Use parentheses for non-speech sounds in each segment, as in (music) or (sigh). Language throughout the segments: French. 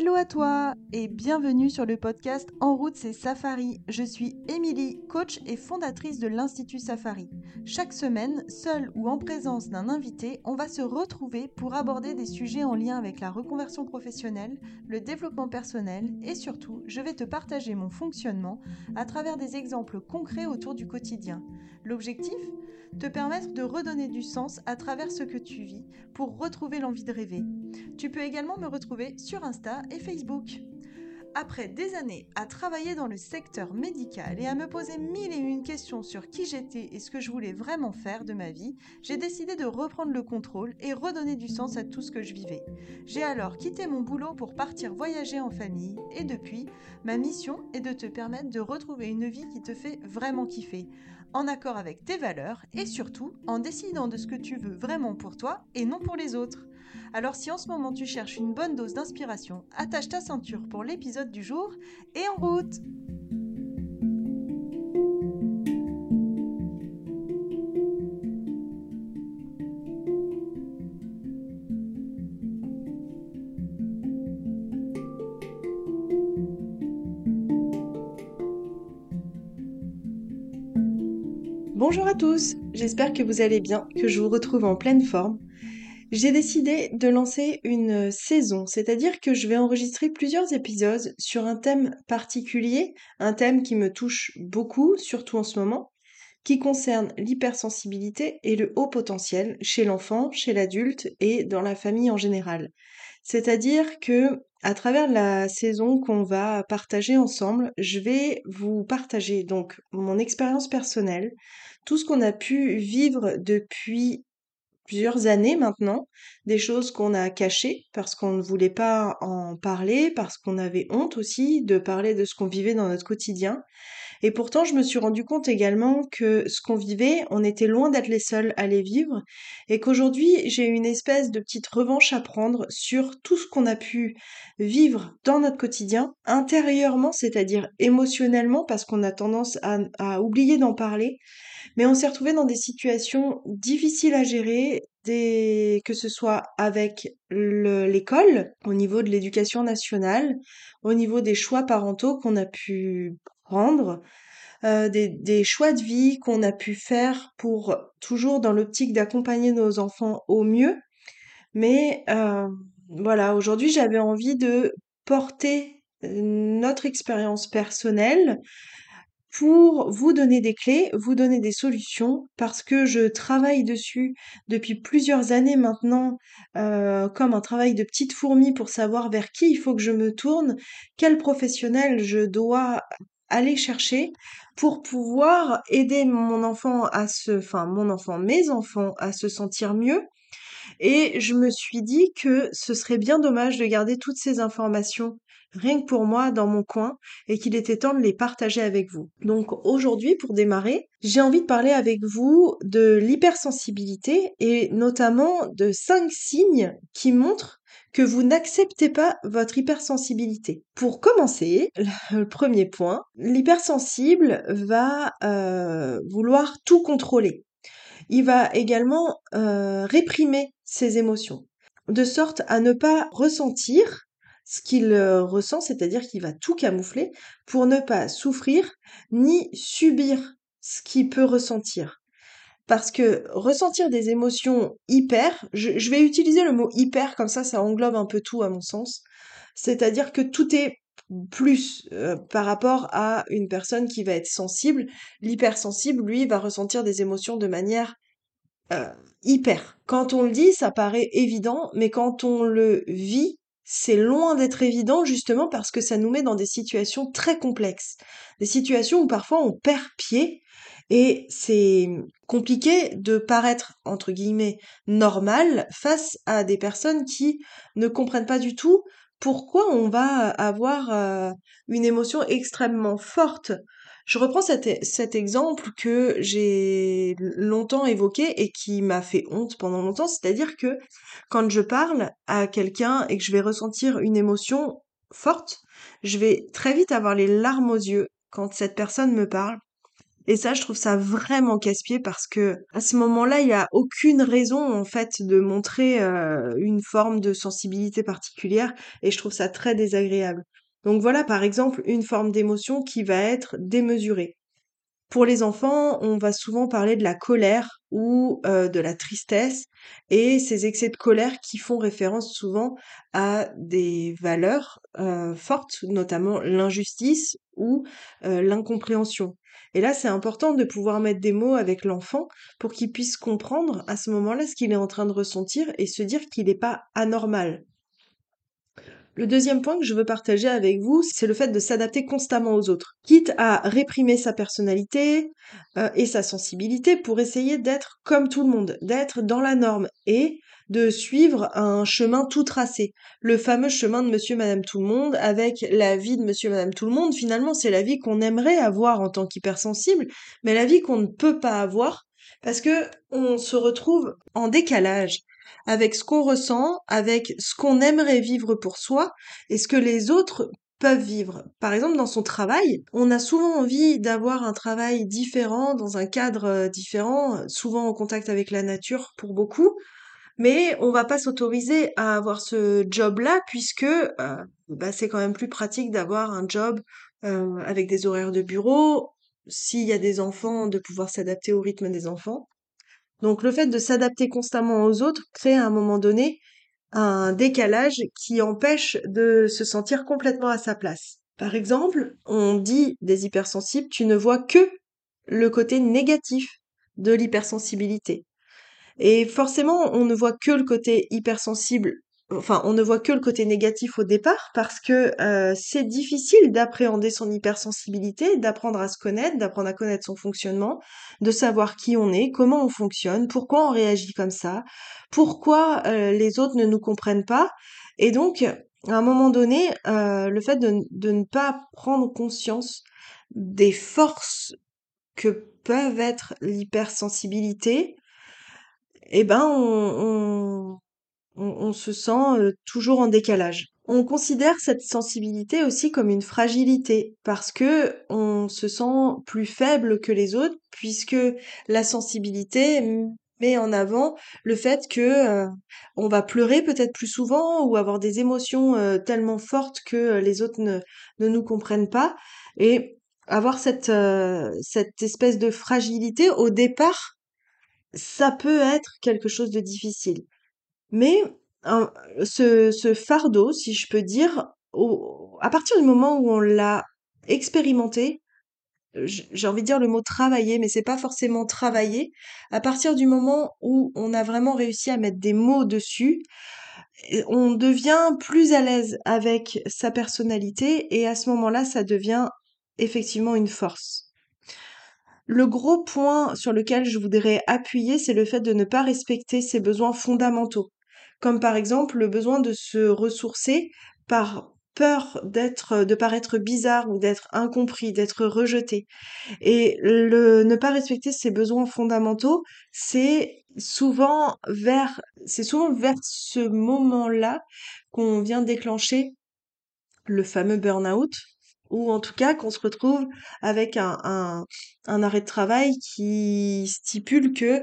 Hello à toi et bienvenue sur le podcast En route c'est Safari. Je suis Émilie, coach et fondatrice de l'Institut Safari. Chaque semaine, seule ou en présence d'un invité, on va se retrouver pour aborder des sujets en lien avec la reconversion professionnelle, le développement personnel et surtout, je vais te partager mon fonctionnement à travers des exemples concrets autour du quotidien. L'objectif? Te permettre de redonner du sens à travers ce que tu vis pour retrouver l'envie de rêver. Tu peux également me retrouver sur Insta et Facebook. Après des années à travailler dans le secteur médical et à me poser mille et une questions sur qui j'étais et ce que je voulais vraiment faire de ma vie, j'ai décidé de reprendre le contrôle et redonner du sens à tout ce que je vivais. J'ai alors quitté mon boulot pour partir voyager en famille et depuis, ma mission est de te permettre de retrouver une vie qui te fait vraiment kiffer, en accord avec tes valeurs et surtout en décidant de ce que tu veux vraiment pour toi et non pour les autres. Alors si en ce moment tu cherches une bonne dose d'inspiration, attache ta ceinture pour l'épisode du jour et en route. Bonjour à tous, j'espère que vous allez bien, que je vous retrouve en pleine forme j'ai décidé de lancer une saison, c'est-à-dire que je vais enregistrer plusieurs épisodes sur un thème particulier, un thème qui me touche beaucoup, surtout en ce moment, qui concerne l'hypersensibilité et le haut potentiel chez l'enfant, chez l'adulte et dans la famille en général. C'est-à-dire que à travers la saison qu'on va partager ensemble, je vais vous partager donc mon expérience personnelle, tout ce qu'on a pu vivre depuis plusieurs années maintenant, des choses qu'on a cachées parce qu'on ne voulait pas en parler, parce qu'on avait honte aussi de parler de ce qu'on vivait dans notre quotidien. Et pourtant, je me suis rendu compte également que ce qu'on vivait, on était loin d'être les seuls à les vivre, et qu'aujourd'hui, j'ai une espèce de petite revanche à prendre sur tout ce qu'on a pu vivre dans notre quotidien, intérieurement, c'est-à-dire émotionnellement, parce qu'on a tendance à, à oublier d'en parler, mais on s'est retrouvé dans des situations difficiles à gérer, que ce soit avec l'école, au niveau de l'éducation nationale, au niveau des choix parentaux qu'on a pu prendre, euh, des, des, choix de vie qu'on a pu faire pour toujours dans l'optique d'accompagner nos enfants au mieux. Mais euh, voilà, aujourd'hui j'avais envie de porter euh, notre expérience personnelle, pour vous donner des clés, vous donner des solutions, parce que je travaille dessus depuis plusieurs années maintenant, euh, comme un travail de petite fourmi pour savoir vers qui il faut que je me tourne, quel professionnel je dois aller chercher pour pouvoir aider mon enfant à se, enfin mon enfant, mes enfants à se sentir mieux. Et je me suis dit que ce serait bien dommage de garder toutes ces informations rien que pour moi dans mon coin et qu'il était temps de les partager avec vous. Donc aujourd'hui, pour démarrer, j'ai envie de parler avec vous de l'hypersensibilité et notamment de cinq signes qui montrent que vous n'acceptez pas votre hypersensibilité. Pour commencer, (laughs) le premier point, l'hypersensible va euh, vouloir tout contrôler. Il va également euh, réprimer ses émotions, de sorte à ne pas ressentir ce qu'il euh, ressent, c'est-à-dire qu'il va tout camoufler pour ne pas souffrir ni subir ce qu'il peut ressentir. Parce que ressentir des émotions hyper, je, vais utiliser le mot hyper, comme ça ça englobe un peu tout à mon sens, c'est-à-dire que tout est plus euh, par rapport à une personne qui va être sensible. L'hypersensible, lui, va ressentir des émotions de manière euh, hyper. Quand on le dit, ça paraît évident, mais quand on le vit, c'est loin d'être évident justement parce que ça nous met dans des situations très complexes. Des situations où parfois on perd pied et c'est compliqué de paraître, entre guillemets, normal face à des personnes qui ne comprennent pas du tout pourquoi on va avoir euh, une émotion extrêmement forte je reprends cet, cet exemple que j'ai longtemps évoqué et qui m'a fait honte pendant longtemps, c'est-à-dire que quand je parle à quelqu'un et que je vais ressentir une émotion forte, je vais très vite avoir les larmes aux yeux quand cette personne me parle Et ça, je trouve ça vraiment casse-pied parce que à ce moment-là, il n'y a aucune raison en fait de montrer euh, une forme de sensibilité particulière et je trouve ça très désagréable. Donc voilà, par exemple, une forme d'émotion qui va être démesurée. Pour les enfants, on va souvent parler de la colère ou euh, de la tristesse et ces excès de colère qui font référence souvent à des valeurs euh, fortes, notamment l'injustice ou euh, l'incompréhension. Et là, c'est important de pouvoir mettre des mots avec l'enfant pour qu'il puisse comprendre à ce moment-là ce qu'il est en train de ressentir et se dire qu'il n'est pas anormal. Le deuxième point que je veux partager avec vous, c'est le fait de s'adapter constamment aux autres, quitte à réprimer sa personnalité euh, et sa sensibilité pour essayer d'être comme tout le monde, d'être dans la norme et de suivre un chemin tout tracé. Le fameux chemin de monsieur, madame, tout le monde, avec la vie de monsieur, madame, tout le monde, finalement, c'est la vie qu'on aimerait avoir en tant qu'hypersensible, mais la vie qu'on ne peut pas avoir parce que on se retrouve en décalage avec ce qu'on ressent, avec ce qu'on aimerait vivre pour soi et ce que les autres peuvent vivre. Par exemple, dans son travail, on a souvent envie d'avoir un travail différent, dans un cadre euh, différent, souvent en contact avec la nature pour beaucoup, mais on va pas s'autoriser à avoir ce job-là puisque euh, bah, c'est quand même plus pratique d'avoir un job euh, avec des horaires de bureau, s'il y a des enfants, de pouvoir s'adapter au rythme des enfants. Donc le fait de s'adapter constamment aux autres crée à un moment donné un décalage qui empêche de se sentir complètement à sa place. Par exemple, on dit des hypersensibles, tu ne vois que le côté négatif de l'hypersensibilité. Et forcément, on ne voit que le côté hypersensible enfin, on ne voit que le côté négatif au départ parce que euh, c'est difficile d'appréhender son hypersensibilité, d'apprendre à se connaître, d'apprendre à connaître son fonctionnement, de savoir qui on est, comment on fonctionne, pourquoi on réagit comme ça, pourquoi euh, les autres ne nous comprennent pas. Et donc, à un moment donné, euh, le fait de, ne pas prendre conscience des forces que peuvent être l'hypersensibilité, eh ben, on on, se sent toujours en décalage. On considère cette sensibilité aussi comme une fragilité parce que on se sent plus faible que les autres puisque la sensibilité met en avant le fait que on va pleurer peut-être plus souvent ou avoir des émotions tellement fortes que les autres ne, ne nous comprennent pas et avoir cette cette espèce de fragilité au départ ça peut être quelque chose de difficile mais ce, fardeau, si je peux dire, à partir du moment où on l'a expérimenté, j'ai envie de dire le mot travailler, mais c'est pas forcément travailler. À partir du moment où on a vraiment réussi à mettre des mots dessus, on devient plus à l'aise avec sa personnalité et à ce moment-là, ça devient effectivement une force. Le gros point sur lequel je voudrais appuyer, c'est le fait de ne pas respecter ses besoins fondamentaux comme par exemple le besoin de se ressourcer par peur d'être de paraître bizarre ou d'être incompris, d'être rejeté. Et le ne pas respecter ses besoins fondamentaux, c'est souvent vers c'est souvent vers ce moment-là qu'on vient déclencher le fameux burn-out ou en tout cas qu'on se retrouve avec un, un, un arrêt de travail qui stipule que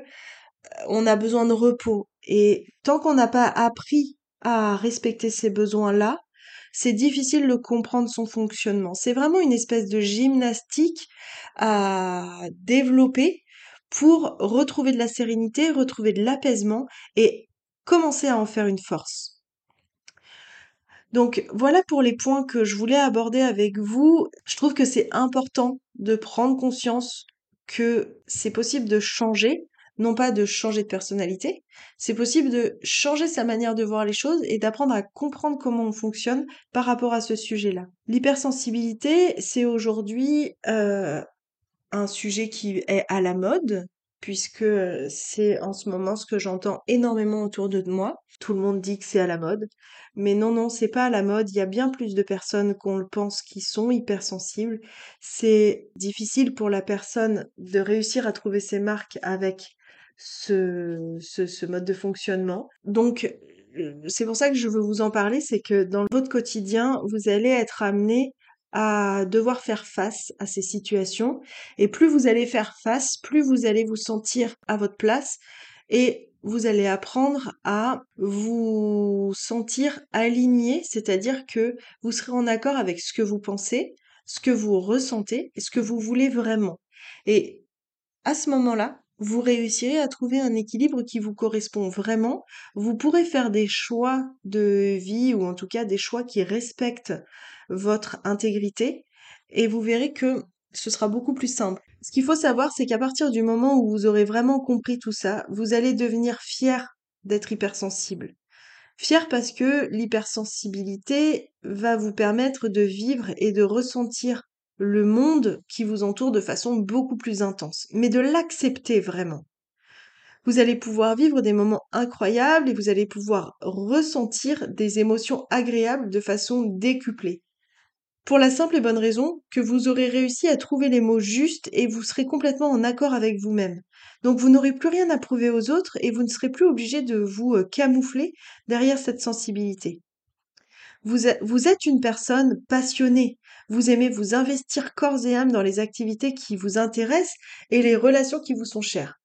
on a besoin de repos. Et tant qu'on n'a pas appris à respecter ces besoins-là, c'est difficile de comprendre son fonctionnement. C'est vraiment une espèce de gymnastique à développer pour retrouver de la sérénité, retrouver de l'apaisement et commencer à en faire une force. Donc voilà pour les points que je voulais aborder avec vous. Je trouve que c'est important de prendre conscience que c'est possible de changer, non pas de changer de personnalité, c'est possible de changer sa manière de voir les choses et d'apprendre à comprendre comment on fonctionne par rapport à ce sujet-là. L'hypersensibilité, c'est aujourd'hui euh, un sujet qui est à la mode, puisque c'est en ce moment ce que j'entends énormément autour de moi. Tout le monde dit que c'est à la mode. Mais non, non, c'est pas à la mode. Il y a bien plus de personnes qu'on le pense qui sont hypersensibles. C'est difficile pour la personne de réussir à trouver ses marques avec ce, ce, mode de fonctionnement. Donc, c'est pour ça que je veux vous en parler, c'est que dans votre quotidien, vous allez être amené à devoir faire face à ces situations. Et plus vous allez faire face, plus vous allez vous sentir à votre place et vous allez apprendre à vous sentir aligné, c'est-à-dire que vous serez en accord avec ce que vous pensez, ce que vous ressentez et ce que vous voulez vraiment. Et à ce moment-là, vous réussirez à trouver un équilibre qui vous correspond vraiment. Vous pourrez faire des choix de vie ou en tout cas des choix qui respectent votre intégrité et vous verrez que ce sera beaucoup plus simple. Ce qu'il faut savoir, c'est qu'à partir du moment où vous aurez vraiment compris tout ça, vous allez devenir fier d'être hypersensible. Fier parce que l'hypersensibilité va vous permettre de vivre et de ressentir le monde qui vous entoure de façon beaucoup plus intense, mais de l'accepter vraiment. Vous allez pouvoir vivre des moments incroyables et vous allez pouvoir ressentir des émotions agréables de façon décuplée. Pour la simple et bonne raison que vous aurez réussi à trouver les mots justes et vous serez complètement en accord avec vous-même. Donc vous n'aurez plus rien à prouver aux autres et vous ne serez plus obligé de vous euh, camoufler derrière cette sensibilité. Vous, êtes une personne passionnée. Vous aimez vous investir corps et âme dans les activités qui vous intéressent et les relations qui vous sont chères.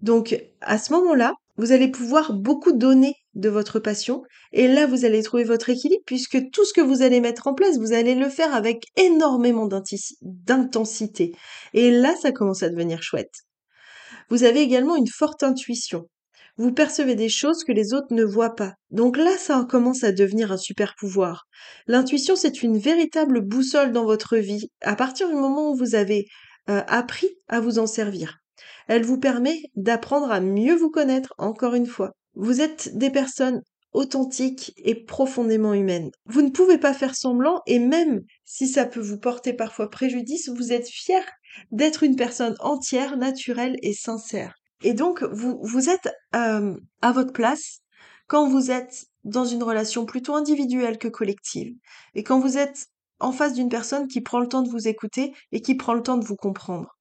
Donc, à ce moment-là, vous allez pouvoir beaucoup donner de votre passion et là, vous allez trouver votre équilibre puisque tout ce que vous allez mettre en place, vous allez le faire avec énormément d'intensité. Et là, ça commence à devenir chouette. Vous avez également une forte intuition vous percevez des choses que les autres ne voient pas. Donc là, ça commence à devenir un super pouvoir. L'intuition, c'est une véritable boussole dans votre vie à partir du moment où vous avez euh, appris à vous en servir. Elle vous permet d'apprendre à mieux vous connaître, encore une fois. Vous êtes des personnes authentiques et profondément humaines. Vous ne pouvez pas faire semblant et même si ça peut vous porter parfois préjudice, vous êtes fier d'être une personne entière, naturelle et sincère. Et donc, vous, vous êtes euh, à votre place quand vous êtes dans une relation plutôt individuelle que collective. Et quand vous êtes en face d'une personne qui prend le temps de vous écouter et qui prend le temps de vous comprendre.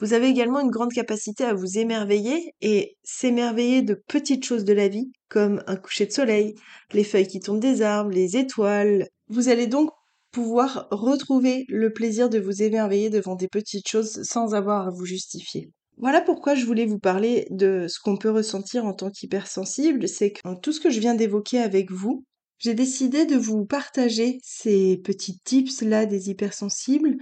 Vous avez également une grande capacité à vous émerveiller et s'émerveiller de petites choses de la vie, comme un coucher de soleil, les feuilles qui tombent des arbres, les étoiles. Vous allez donc pouvoir retrouver le plaisir de vous émerveiller devant des petites choses sans avoir à vous justifier. Voilà pourquoi je voulais vous parler de ce qu'on peut ressentir en tant qu'hypersensible, c'est que tout ce que je viens d'évoquer avec vous, j'ai décidé de vous partager ces petits tips là des hypersensibles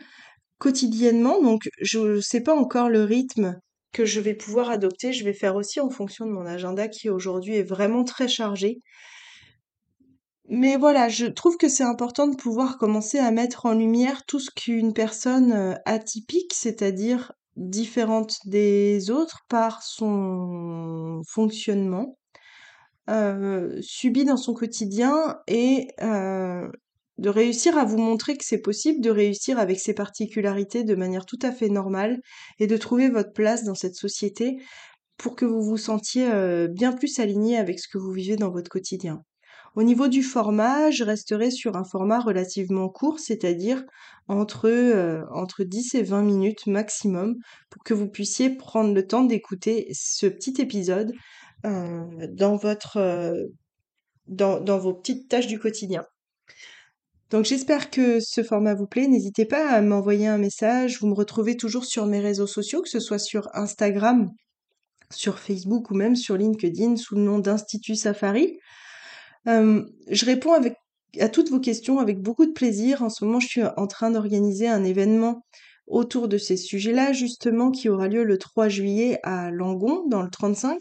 quotidiennement. Donc je ne sais pas encore le rythme que je vais pouvoir adopter. Je vais faire aussi en fonction de mon agenda qui aujourd'hui est vraiment très chargé. Mais voilà, je trouve que c'est important de pouvoir commencer à mettre en lumière tout ce qu'une personne euh, atypique, c'est-à-dire différente des autres par son fonctionnement, euh, dans son quotidien et de réussir à vous montrer que c'est possible de réussir avec ses particularités de manière tout à fait normale et de trouver votre place dans cette société pour que vous vous sentiez bien plus aligné avec ce que vous vivez dans votre quotidien. Au niveau du format, je resterai sur un format relativement court, c'est-à-dire entre, euh, entre 10 et 20 minutes maximum, pour que vous puissiez prendre le temps d'écouter ce petit épisode euh, euh, dans, dans vos petites tâches du quotidien. Donc j'espère que ce format vous plaît. N'hésitez pas à m'envoyer un message. Vous me retrouvez toujours sur mes réseaux sociaux, que ce soit sur Instagram, sur Facebook ou même sur LinkedIn sous le nom d'Institut Safari je réponds à toutes vos questions avec beaucoup de plaisir. En ce moment, je suis en train d'organiser un événement autour de ces sujets-là, justement, qui aura lieu le 3 juillet à Langon, dans le 35.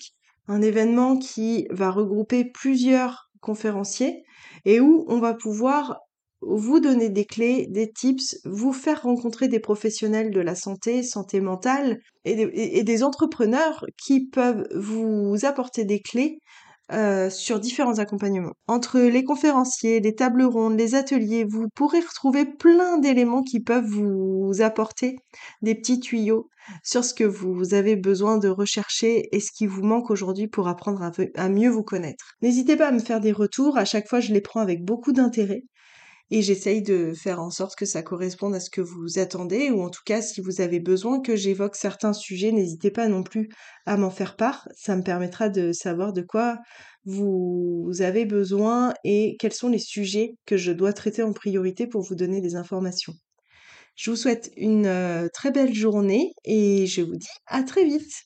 Un événement qui va regrouper plusieurs conférenciers et où on va pouvoir vous donner des clés, des tips, vous faire rencontrer des professionnels de la santé, santé mentale et des entrepreneurs qui peuvent vous apporter des clés euh, sur différents accompagnements. Entre les conférenciers, les tables rondes, les ateliers, vous pourrez retrouver plein d'éléments qui peuvent vous apporter des petits tuyaux sur ce que vous avez besoin de rechercher et ce qui vous manque aujourd'hui pour apprendre à, à mieux vous connaître. N'hésitez pas à me faire des retours, à chaque fois je les prends avec beaucoup d'intérêt. Et j'essaye de faire en sorte que ça corresponde à ce que vous attendez ou en tout cas si vous avez besoin que j'évoque certains sujets, n'hésitez pas non plus à m'en faire part. Ça me permettra de savoir de quoi vous avez besoin et quels sont les sujets que je dois traiter en priorité pour vous donner des informations. Je vous souhaite une euh, très belle journée et je vous dis à très vite.